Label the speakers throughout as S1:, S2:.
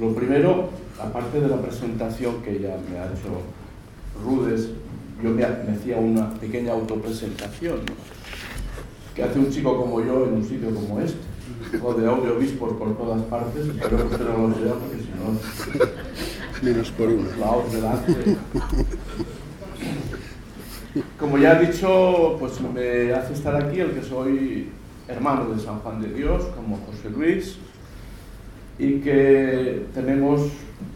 S1: Lo primero, aparte de la presentación que ya me ha hecho Rudes, yo me, hacía una pequeña autopresentación, que hace un chico como yo en un sitio como este, o de audio por, por todas partes, usted no lo sea, porque si no...
S2: Menos por uno.
S1: delante. Como ya he dicho, pues me hace estar aquí el que soy hermano de San Juan de Dios, como José Luis, y que tenemos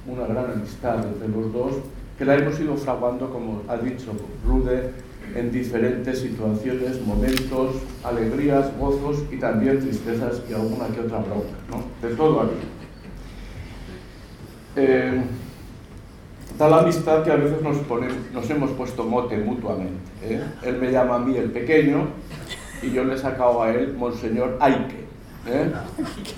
S1: una gran amistad entre los dos, que la hemos ido fraguando, como ha dicho Rude, en diferentes situaciones, momentos, alegrías, gozos y también tristezas y alguna que otra bronca, ¿no? De todo aquí. Eh, tal amistad que a veces nos, hemos puesto mote mutuamente. ¿eh? Él me llama a mí el pequeño y yo le he sacado a él Monseñor Aike. ¿Eh?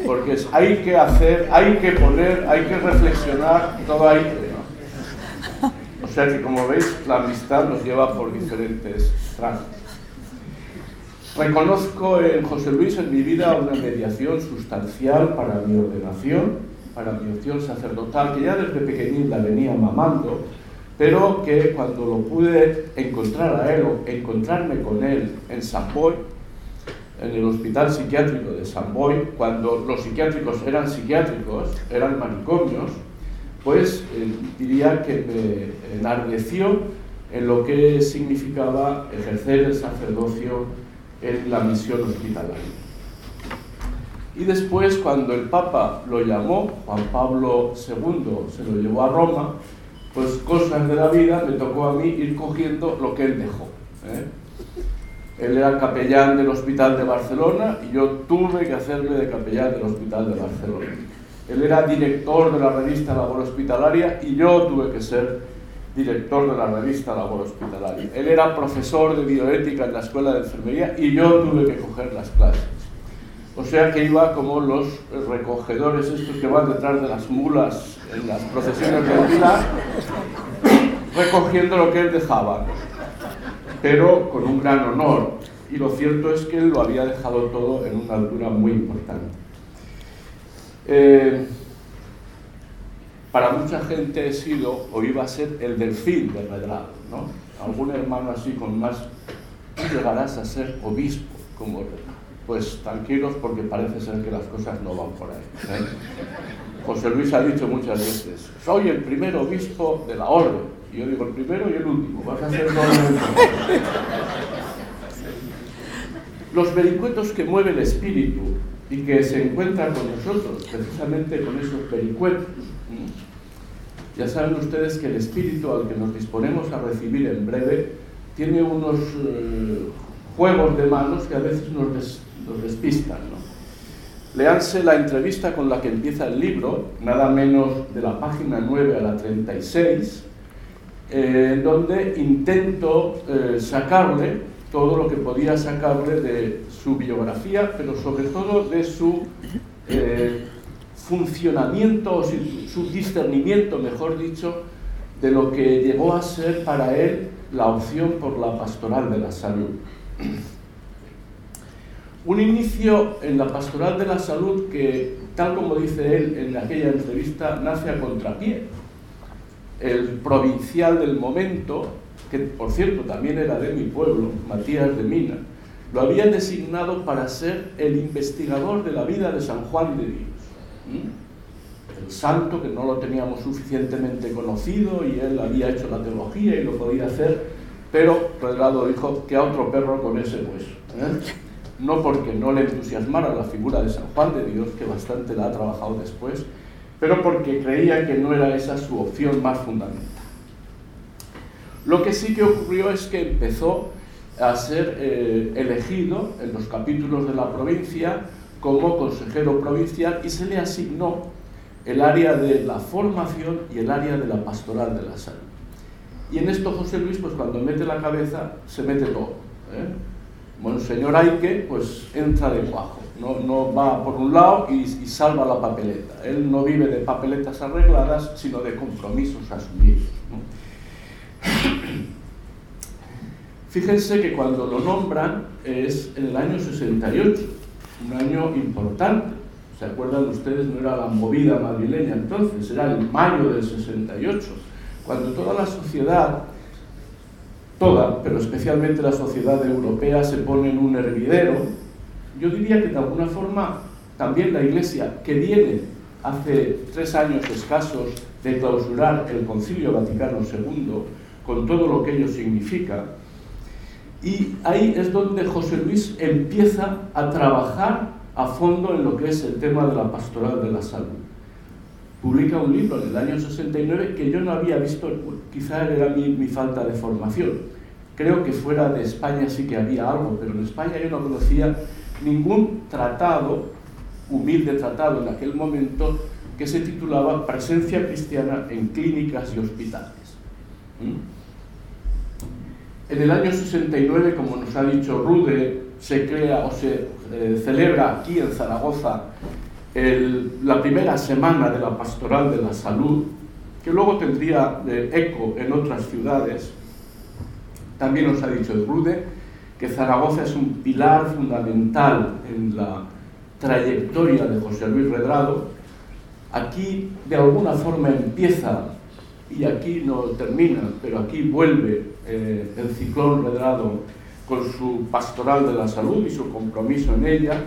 S1: Porque hay que hacer, hay que poner, hay que reflexionar, todo hay que. O sea que como veis, la amistad nos lleva por diferentes tramos. Reconozco en José Luis en mi vida una mediación sustancial para mi ordenación, para mi opción sacerdotal, que ya desde pequeñín la venía mamando, pero que cuando lo pude encontrar a él o encontrarme con él en San Boy, en el hospital psiquiátrico de San Boy, cuando los psiquiátricos eran psiquiátricos, eran manicomios, pues eh, diría que me enardeció en lo que significaba ejercer el sacerdocio en la misión hospitalaria. Y después, cuando el Papa lo llamó, Juan Pablo II se lo llevó a Roma, pues cosas de la vida me tocó a mí ir cogiendo lo que él dejó. ¿eh? Él era capellán del Hospital de Barcelona y yo tuve que hacerme de capellán del Hospital de Barcelona. Él era director de la revista Labor Hospitalaria y yo tuve que ser director de la revista Labor Hospitalaria. Él era profesor de bioética en la escuela de enfermería y yo tuve que coger las clases. O sea que iba como los recogedores estos que van detrás de las mulas en las procesiones de Pilar, recogiendo lo que él dejaba pero con un gran honor. Y lo cierto es que él lo había dejado todo en una altura muy importante. Eh, para mucha gente he sido o iba a ser el delfín del redrado, ¿no? Algún hermano así con más, tú llegarás a ser obispo como Pues tranquilos porque parece ser que las cosas no van por ahí. ¿eh? José Luis ha dicho muchas veces, soy el primer obispo de la orden y yo digo el primero y el último, vas a ser todo Los vericuetos que mueve el espíritu y que se encuentran con nosotros, precisamente con esos vericuetos. Ya saben ustedes que el espíritu al que nos disponemos a recibir en breve tiene unos eh, juegos de manos que a veces nos, despistan. Leanse la entrevista con la que empieza el libro, nada menos de la página 9 a la 36, eh, donde intento eh, sacarle todo lo que podía sacarle de su biografía, pero sobre todo de su eh, funcionamiento, o su, discernimiento, mejor dicho, de lo que llegó a ser para él la opción por la pastoral de la salud. Un inicio en la pastoral de la salud que, tal como dice él en aquella entrevista, nace a contrapié el provincial del momento, que por cierto también era de mi pueblo, Matías de Mina, lo había designado para ser el investigador de la vida de San Juan de Dios. El santo que no lo teníamos suficientemente conocido y él había hecho la teología y lo podía hacer, pero Redrado dijo que a otro perro con ese hueso. ¿eh? No porque no le entusiasmara la figura de San Juan de Dios, que bastante la ha trabajado después, pero porque creía que no era esa su opción más fundamental. Lo que sí que ocurrió es que empezó a ser eh, elegido en los capítulos de la provincia como consejero provincial y se le asignó el área de la formación y el área de la pastoral de la salud. Y en esto José Luis, pues cuando mete la cabeza, se mete todo. ¿eh? Monseñor Aike, pues entra de cuajo no, va por un lado y, salva la papeleta. Él no vive de papeletas arregladas, sino de compromisos asumidos. Fíjense que cuando lo nombran es en el año 68, un año importante. ¿Se acuerdan ustedes? No era la movida madrileña entonces, era el mayo del 68, cuando toda la sociedad, toda, pero especialmente la sociedad europea, se pone en un hervidero. Yo diría que de alguna forma también la Iglesia, que viene hace tres años escasos de clausurar el Concilio Vaticano II, con todo lo que ello significa, y ahí es donde José Luis empieza a trabajar a fondo en lo que es el tema de la pastoral de la salud. Publica un libro en el año 69 que yo no había visto, quizá era mi, mi falta de formación. Creo que fuera de España sí que había algo, pero en España yo no conocía ningún tratado, humilde tratado en aquel momento, que se titulaba Presencia cristiana en clínicas y hospitales. ¿Mm? En el año 69, como nos ha dicho Rude, se crea o se eh, celebra aquí en Zaragoza la primera semana de la pastoral de la salud, que luego tendría eco en otras ciudades. También nos ha dicho Rude que Zaragoza es un pilar fundamental en la trayectoria de José Luis Redrado. Aquí de alguna forma empieza y aquí no termina, pero aquí vuelve eh, el ciclón redrado con su pastoral de la salud y su compromiso en ella.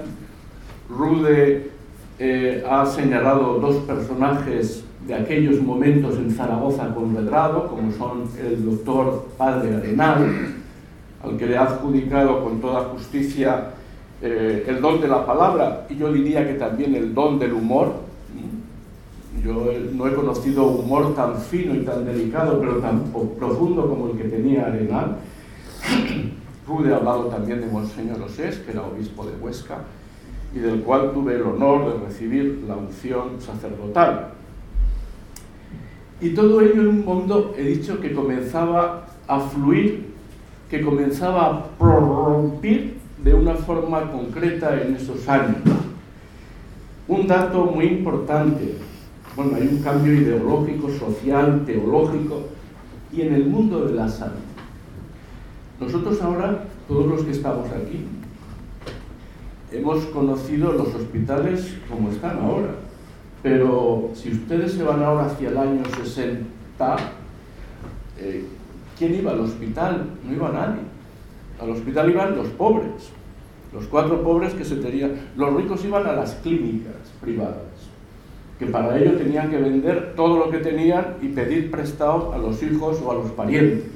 S1: Rude eh, ha señalado dos personajes de aquellos momentos en Zaragoza con Redrado, como son el doctor Padre Arenal, al que le ha adjudicado con toda justicia eh, el don de la palabra y yo diría que también el don del humor, yo no he conocido humor tan fino y tan delicado, pero tan profundo como el que tenía Arenal. Pude ha hablado también de Monseñor Osés, que era obispo de Huesca, y del cual tuve el honor de recibir la unción sacerdotal. Y todo ello en un mundo, he dicho, que comenzaba a fluir, que comenzaba a prorrumpir de una forma concreta en esos años. Un dato muy importante, bueno, hay un cambio ideológico, social, teológico y en el mundo de la salud. Nosotros ahora, todos los que estamos aquí, hemos conocido los hospitales como están ahora, pero si ustedes se van ahora hacia el año 60, eh, ¿quién iba al hospital? No iba nadie. Al hospital iban los pobres, los cuatro pobres que se tenían. Los ricos iban a las clínicas privadas que para ello tenían que vender todo lo que tenían y pedir prestado a los hijos o a los parientes.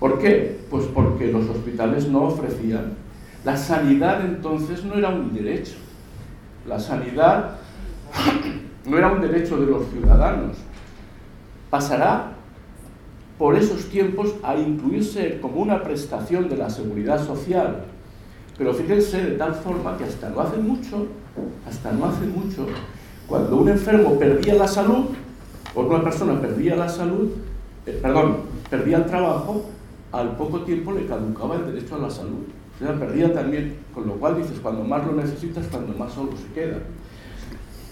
S1: ¿Por qué? Pues porque los hospitales no ofrecían. La sanidad entonces no era un derecho. La sanidad no era un derecho de los ciudadanos. Pasará por esos tiempos a incluirse como una prestación de la seguridad social. Pero fíjense de tal forma que hasta no hace mucho, hasta no hace mucho, cuando un enfermo perdía la salud, o una persona perdía la salud, eh, perdón, perdía el trabajo, al poco tiempo le caducaba el derecho a la salud. O sea, perdía también, con lo cual dices, cuando más lo necesitas, cuando más solo se queda.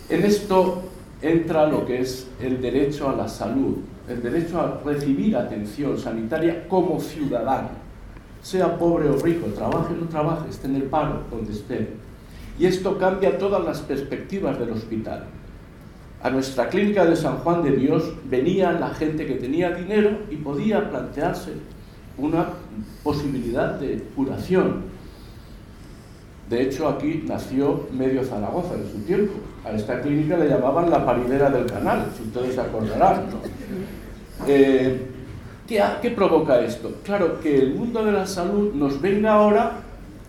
S1: En esto entra lo que es el derecho a la salud, el derecho a recibir atención sanitaria como ciudadano, sea pobre o rico, trabaje o no trabaje, esté en el paro, donde esté. Y esto cambia todas las perspectivas del hospital. A nuestra clínica de San Juan de Dios venía la gente que tenía dinero y podía plantearse una posibilidad de curación. De hecho, aquí nació medio Zaragoza en su tiempo. A esta clínica le llamaban la paridera del canal, si ustedes se acordarán. Eh, ¿qué, ¿Qué provoca esto? Claro, que el mundo de la salud nos venga ahora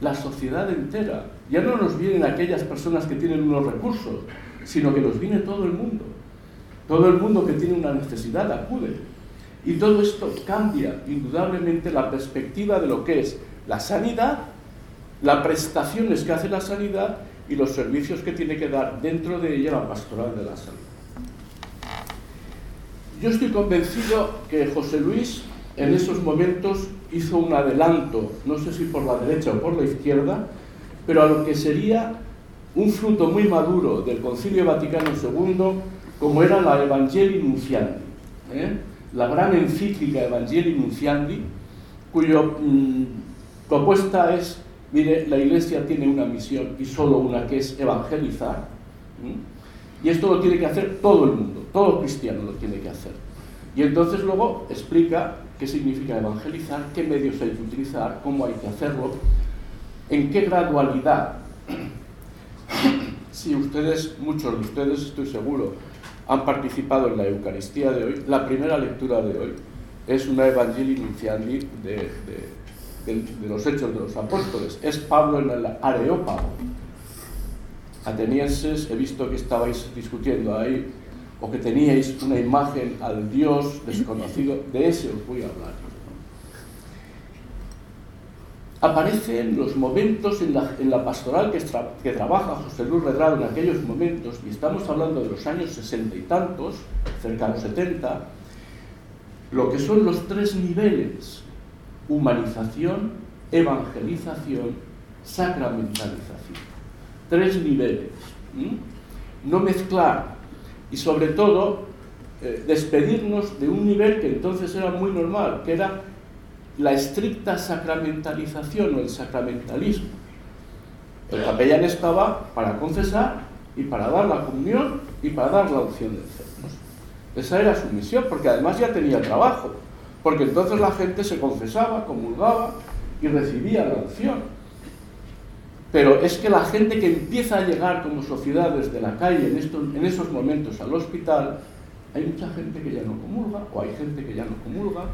S1: la sociedad entera, ya no nos vienen aquellas personas que tienen unos recursos, sino que nos viene todo el mundo. Todo el mundo que tiene una necesidad acude. Y todo esto cambia indudablemente la perspectiva de lo que es la sanidad, las prestaciones que hace la sanidad y los servicios que tiene que dar dentro de ella la pastoral de la salud. Yo estoy convencido que José Luis en esos momentos hizo un adelanto, no sé si por la derecha o por la izquierda, pero a lo que sería un fruto muy maduro del Concilio Vaticano II, como era la Evangelii Nunciandi, ¿eh? la gran encíclica Evangelii Nunciandi, cuya mm, propuesta es mire, la Iglesia tiene una misión y solo una que es evangelizar. Y esto lo tiene que hacer todo el mundo, todo cristiano lo tiene que hacer. Y entonces luego explica qué significa evangelizar, qué medios hay que utilizar, cómo hay que hacerlo, en qué gradualidad. Si ustedes, muchos de ustedes estoy seguro, han participado en la Eucaristía de hoy, la primera lectura de hoy es una Evangelii de, de, los Hechos de los Apóstoles. Es Pablo en el Areópago. Atenienses, he visto que estabais discutiendo ahí o que teníais una imagen al Dios desconocido, de ese os voy a hablar. Aparecen los momentos en la, pastoral que, trabaja José Luis Redrado en aquellos momentos, y estamos hablando de los años sesenta y tantos, cerca de los setenta, lo que son los tres niveles, humanización, evangelización, sacramentalización. Tres niveles. No mezclar y sobre todo eh, despedirnos de un nivel que entonces era muy normal, que era la estricta sacramentalización o el sacramentalismo. El capellán estaba para confesar y para dar la comunión y para dar la opción de enfermos. Esa era su misión, porque además ya tenía trabajo, porque entonces la gente se confesaba, comulgaba y recibía la opción. Pero es que la gente que empieza a llegar como sociedad desde la calle en, en esos momentos al hospital, hay mucha gente que ya no comulga, o hay gente que ya no comulga,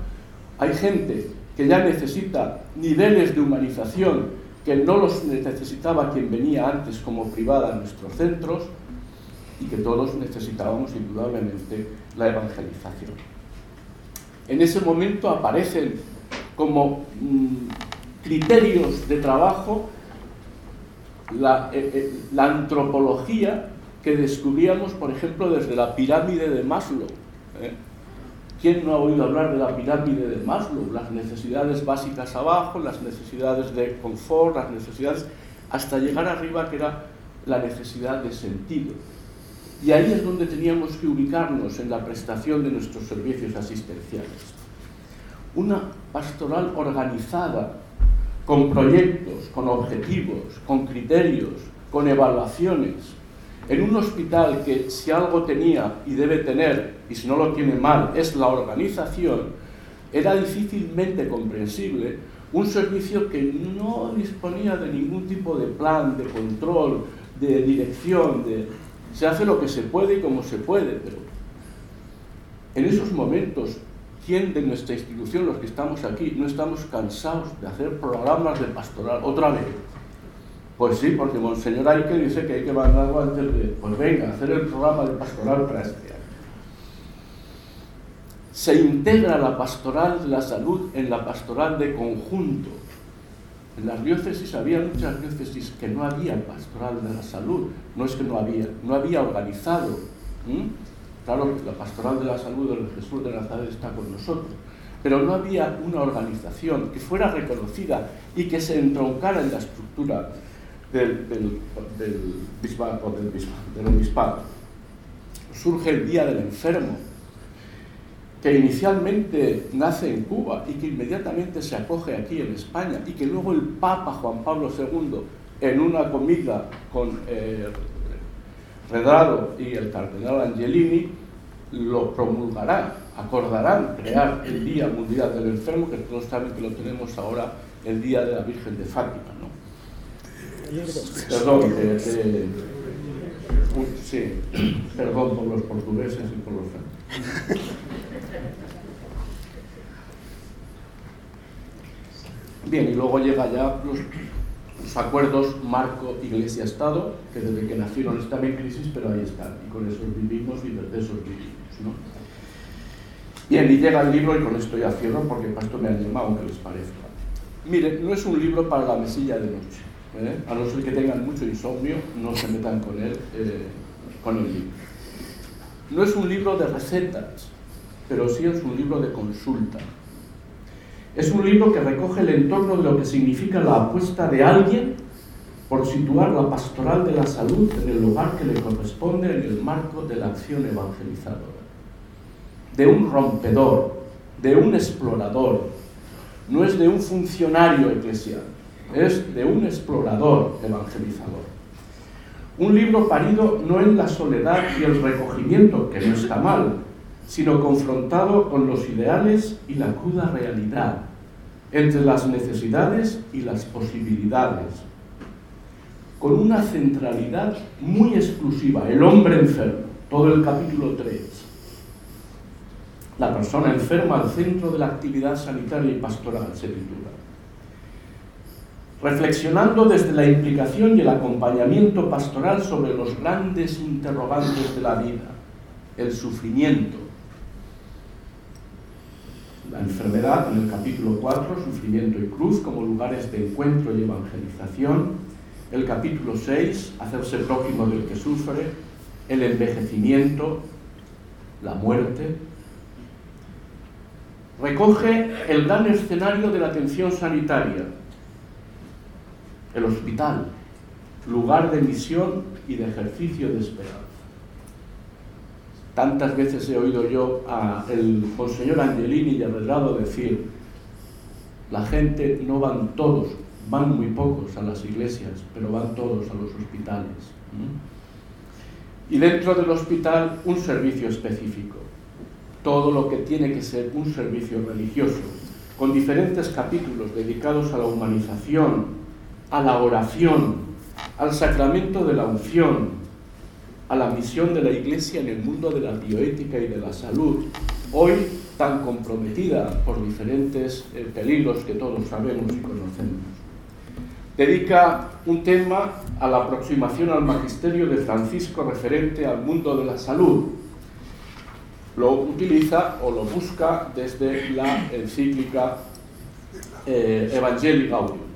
S1: hay gente que ya necesita niveles de humanización que no los necesitaba quien venía antes como privada en nuestros centros, y que todos necesitábamos indudablemente la evangelización. En ese momento aparecen como mm, criterios de trabajo la, eh, eh, la, antropología que descubríamos, por ejemplo, desde la pirámide de Maslow. ¿eh? ¿Quién no ha oído hablar de la pirámide de Maslow? Las necesidades básicas abajo, las necesidades de confort, las necesidades, hasta llegar arriba que era la necesidad de sentido. Y ahí es donde teníamos que ubicarnos en la prestación de nuestros servicios asistenciales. Una pastoral organizada con proyectos, con objetivos, con criterios, con evaluaciones, en un hospital que si algo tenía y debe tener, y si no lo tiene mal, es la organización, era difícilmente comprensible un servicio que no disponía de ningún tipo de plan, de control, de dirección, de... se hace lo que se puede y como se puede, pero en esos momentos ¿Quién de nuestra institución, los que estamos aquí, no estamos cansados de hacer programas de pastoral otra vez? Pues sí, porque Monseñor Aike dice que hay que mandarlo antes de, pues venga, hacer el programa de pastoral para este año. Se integra la pastoral de la salud en la pastoral de conjunto. En las diócesis había muchas diócesis que no había pastoral de la salud, no es que no había, no había organizado. Claro la pastoral de la salud del Jesús de Nazaret está con nosotros, pero no había una organización que fuera reconocida y que se entroncara en la estructura del obispado. Surge el Día del Enfermo, que inicialmente nace en Cuba y que inmediatamente se acoge aquí en España y que luego el Papa Juan Pablo II, en una comida con eh, Redrado y el cardenal Angelini lo promulgarán, acordarán crear el Día Mundial del Enfermo, que todos saben que lo tenemos ahora el Día de la Virgen de Fátima. ¿no? Perdón, sí, perdón por los portugueses y por los franceses. Bien, y luego llega ya los acuerdos marco iglesia-estado, que desde que nacieron están en crisis, pero ahí están, y con esos vivimos y desde esos vivimos. ¿No? Bien, y llega el libro, y con esto ya cierro, porque para esto me han llamado, aunque les parezca. Mire, no es un libro para la mesilla de noche. ¿eh? A no ser que tengan mucho insomnio, no se metan con él, eh, con el libro. No es un libro de recetas, pero sí es un libro de consulta. Es un libro que recoge el entorno de lo que significa la apuesta de alguien por situar la pastoral de la salud en el lugar que le corresponde en el marco de la acción evangelizadora. De un rompedor, de un explorador, no es de un funcionario eclesial. es de un explorador evangelizador. Un libro parido no en la soledad y el recogimiento, que no está mal, sino confrontado con los ideales y la cruda realidad, entre las necesidades y las posibilidades, con una centralidad muy exclusiva, el hombre enfermo, todo el capítulo 3. La persona enferma al centro de la actividad sanitaria y pastoral se titula. Reflexionando desde la implicación y el acompañamiento pastoral sobre los grandes interrogantes de la vida, el sufrimiento, la enfermedad en el capítulo 4, sufrimiento y cruz como lugares de encuentro y evangelización, el capítulo 6, hacerse prójimo del que sufre, el envejecimiento, la muerte. Recoge el gran escenario de la atención sanitaria, el hospital, lugar de misión y de ejercicio de esperanza. Tantas veces he oído yo al monseñor Angelini y Redrado decir, la gente no van todos, van muy pocos a las iglesias, pero van todos a los hospitales. Y dentro del hospital un servicio específico, todo lo que tiene que ser un servicio religioso, con diferentes capítulos dedicados a la humanización, a la oración, al sacramento de la unción, a la misión de la Iglesia en el mundo de la bioética y de la salud, hoy tan comprometida por diferentes eh, peligros que todos sabemos y conocemos. Dedica un tema a la aproximación al magisterio de Francisco referente al mundo de la salud. Lo utiliza o lo busca desde la encíclica eh, Evangelii Gaudium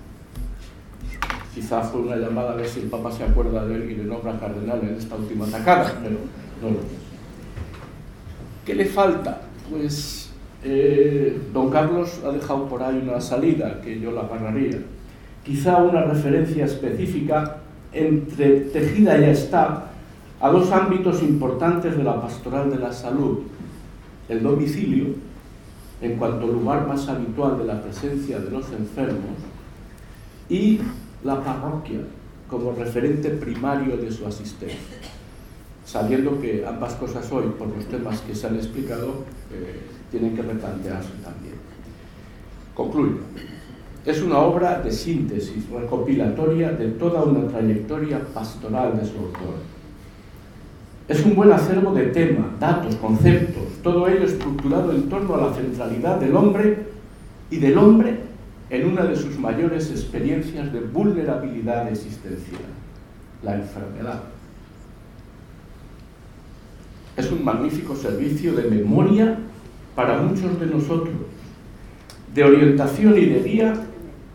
S1: Quizá fue una llamada a ver si el Papa se acuerda de él y le nombra cardenal en esta última atacada, pero no lo es. ¿Qué le falta? Pues eh, don Carlos ha dejado por ahí una salida que yo la agarraría. Quizá una referencia específica entre tejida ya está a dos ámbitos importantes de la pastoral de la salud. El domicilio, en cuanto lugar más habitual de la presencia de los enfermos, y la parroquia como referente primario de su asistencia, sabiendo que ambas cosas hoy, por los temas que se han explicado, eh, tienen que replantearse también. Concluyo. Es una obra de síntesis recopilatoria de toda una trayectoria pastoral de su autor. Es un buen acervo de tema, datos, conceptos, todo ello estructurado en torno a la centralidad del hombre y del hombre en una de sus mayores experiencias de vulnerabilidad existencial, la enfermedad. Es un magnífico servicio de memoria para muchos de nosotros, de orientación y de guía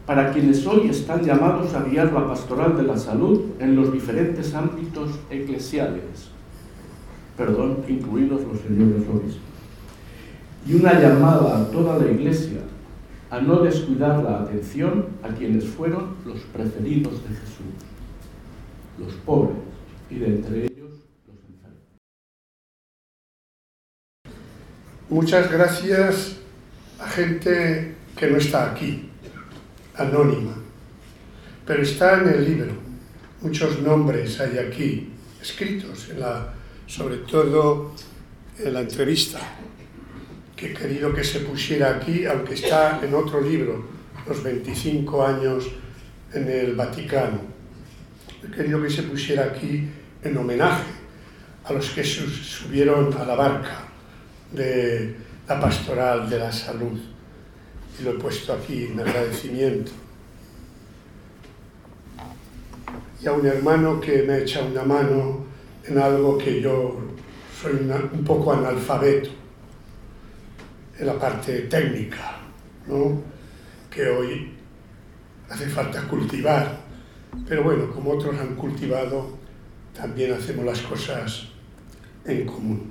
S1: para quienes hoy están llamados a guiar la pastoral de la salud en los diferentes ámbitos eclesiales, perdón, incluidos los señores. Y una llamada a toda la Iglesia a no descuidar la atención a quienes fueron los preferidos de Jesús, los pobres y de entre ellos los enfermos.
S2: Muchas gracias a gente que no está aquí, anónima, pero está en el libro. Muchos nombres hay aquí escritos, en la, sobre todo en la entrevista que he querido que se pusiera aquí, aunque está en otro libro, los 25 años en el Vaticano. He querido que se pusiera aquí en homenaje a los que subieron a la barca de la pastoral de la salud. Y lo he puesto aquí en agradecimiento. Y a un hermano que me echa una mano en algo que yo soy un poco analfabeto en la parte técnica, ¿no? que hoy hace falta cultivar. Pero bueno, como otros han cultivado, también hacemos las cosas en común.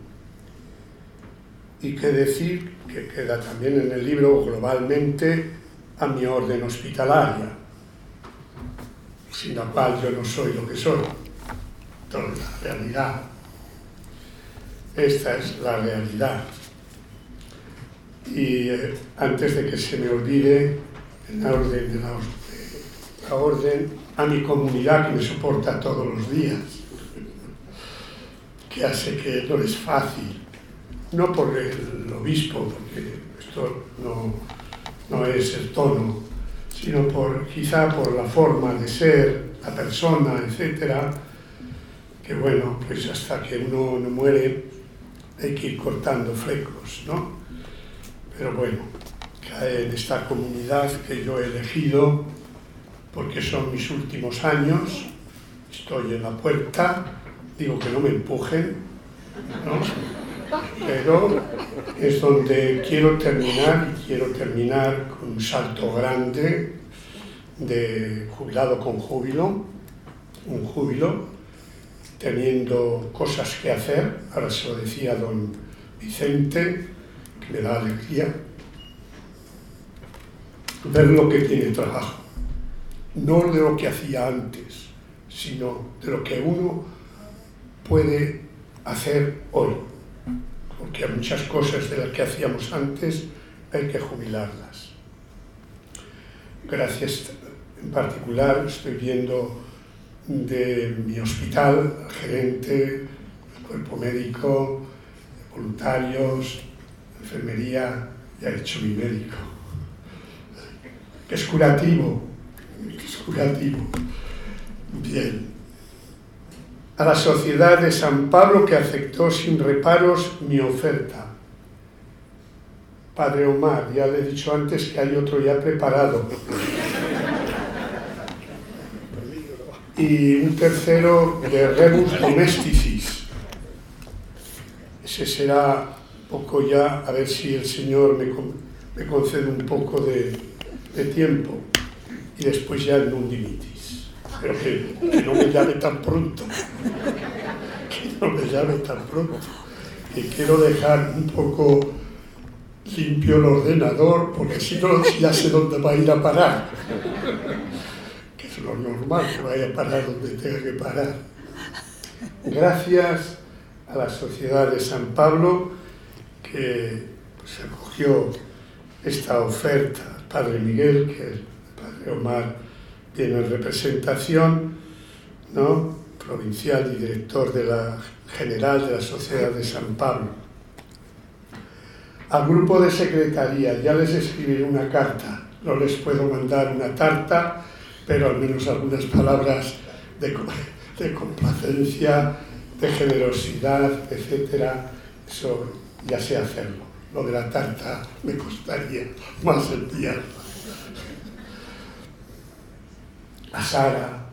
S2: Y qué decir que queda también en el libro globalmente a mi orden hospitalaria, sin la cual yo no soy lo que soy. Toda la realidad. Esta es la realidad. Y eh, antes de que se me olvide, en la orden de la, esta orden, a mi comunidad que me soporta todos los días, que hace que no es fácil, no por el obispo, porque esto no, no es el tono, sino por quizá por la forma de ser, la persona, etcétera, bueno, pues hasta que uno no muere hay que ir cortando flecos, ¿no? Pero bueno, cae en esta comunidad que yo he elegido porque son mis últimos años, estoy en la puerta, digo que no me empujen, ¿no? pero es donde quiero terminar y quiero terminar con un salto grande de jubilado con júbilo, un júbilo, teniendo cosas que hacer, ahora se lo decía don Vicente, que me da alegría, ver lo que tiene trabajo, no de lo que hacía antes, sino de lo que uno puede hacer hoy, porque hay muchas cosas de las que hacíamos antes hay que jubilarlas. Gracias en particular estoy viendo de mi hospital, gerente, cuerpo médico, voluntarios, enfermería, ya he hecho mi médico, es curativo, es curativo. Bien. A la sociedad de San Pablo que aceptó sin reparos mi oferta. Padre Omar, ya le he dicho antes que hay otro ya preparado. Y un tercero de Rebus Domesticis. Ese será poco ya, a ver si el Señor me, concede un poco de, tiempo y después ya el Nundimitis. Pero que, que, no me llame tan pronto, que no me llame tan pronto, que quiero dejar un poco limpio el ordenador porque si no ya sé dónde va a ir a parar lo normal, que vaya a parar donde tenga que parar. Gracias a la Sociedad de San Pablo que pues, acogió esta oferta Padre Miguel, que el Padre Omar tiene representación, ¿no? provincial y director de la general de la Sociedad de San Pablo. Al grupo de secretaría ya les escribiré una carta, no les puedo mandar una tarta pero al menos algunas palabras de, complacencia, de generosidad, etcétera, eso ya sé hacerlo. Lo de la tarta me costaría más día. A Sara,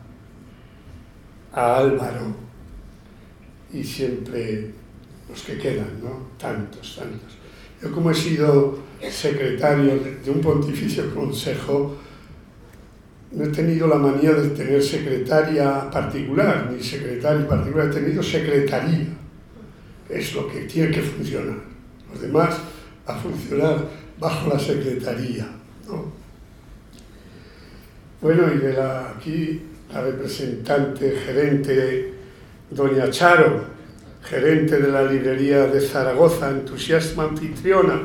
S2: a Álvaro y siempre los que quedan, ¿no? Tantos, tantos. Yo como he sido secretario de un pontificio consejo, no he tenido la manía de tener secretaria particular, ni secretario particular, he tenido secretaría. Es lo que tiene que funcionar. Los demás a funcionar bajo la secretaría. Bueno, y de aquí la representante, gerente, doña Charo, gerente de la librería de Zaragoza, entusiasma anfitriona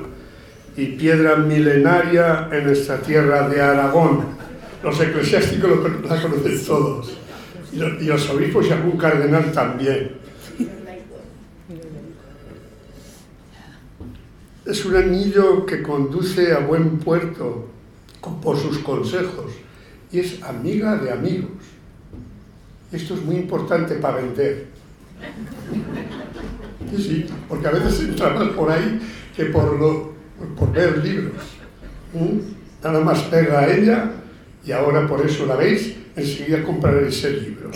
S2: y piedra milenaria en nuestra tierra de Aragón los eclesiásticos la conocen todos, y los, obispos y algún cardenal también. Es un anillo que conduce a buen puerto por sus consejos y es amiga de amigos. Esto es muy importante para vender. Sí, sí, porque a veces entra por ahí que por, lo, por ver libros. ¿Mm? Nada más pega a ella y ahora por eso la veis, enseguida compraré ese libro.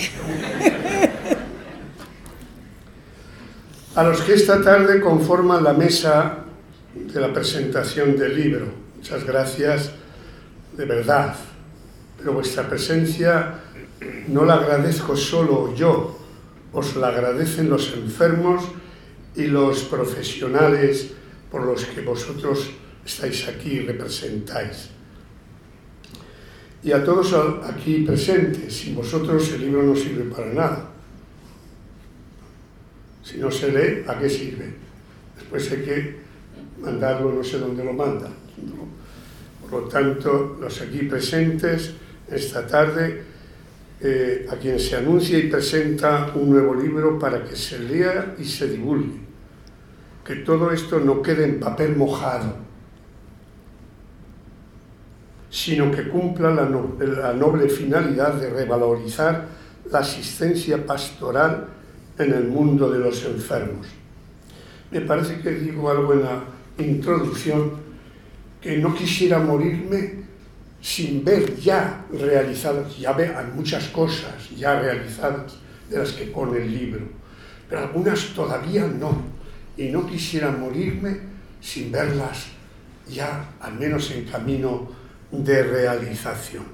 S2: A los que esta tarde conforman la mesa de la presentación del libro, muchas gracias de verdad, pero vuestra presencia no la agradezco solo yo, os la agradecen los enfermos y los profesionales por los que vosotros estáis aquí y representáis y a todos aquí presentes. Sin vosotros el libro no sirve para nada. Si no se lee, ¿a qué sirve? Después hay que mandarlo, no sé dónde lo mandan. Por lo tanto, los aquí presentes, esta tarde, eh, a quien se anuncia y presenta un nuevo libro para que se lea y se divulgue. Que todo esto no quede en papel mojado, sino que cumpla la, noble finalidad de revalorizar la asistencia pastoral en el mundo de los enfermos. Me parece que digo algo en la introducción, que no quisiera morirme sin ver ya realizadas, ya vean muchas cosas ya realizadas de las que pone el libro, pero algunas todavía no, y no quisiera morirme sin verlas ya al menos en camino de realización.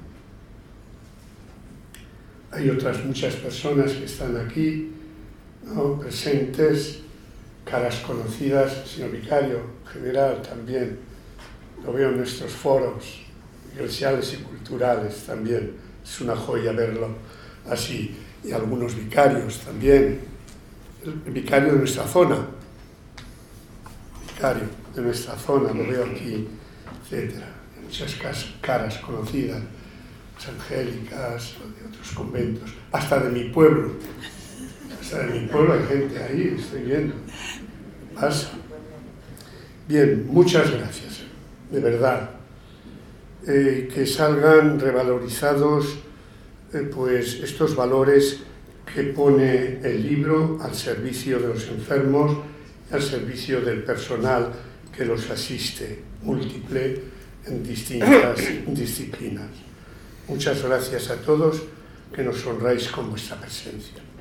S2: Hay otras muchas personas que están aquí, ¿no? presentes, caras conocidas, señor vicario general también, lo veo en nuestros foros eclesiales y culturales también, es una joya verlo así, y algunos vicarios también, el vicario de nuestra zona, vicario de nuestra zona, lo veo aquí, etcétera, muchas caras conocidas, angélicas, de otros conventos, hasta de mi pueblo, hasta de mi pueblo hay gente ahí, estoy viendo, pasa. Bien, muchas gracias, de verdad. Eh, que salgan revalorizados eh, pues estos valores que pone el libro al servicio de los enfermos y al servicio del personal que los asiste, múltiple en distintas disciplinas. Muchas gracias a todos que nos honráis con vuestra presencia.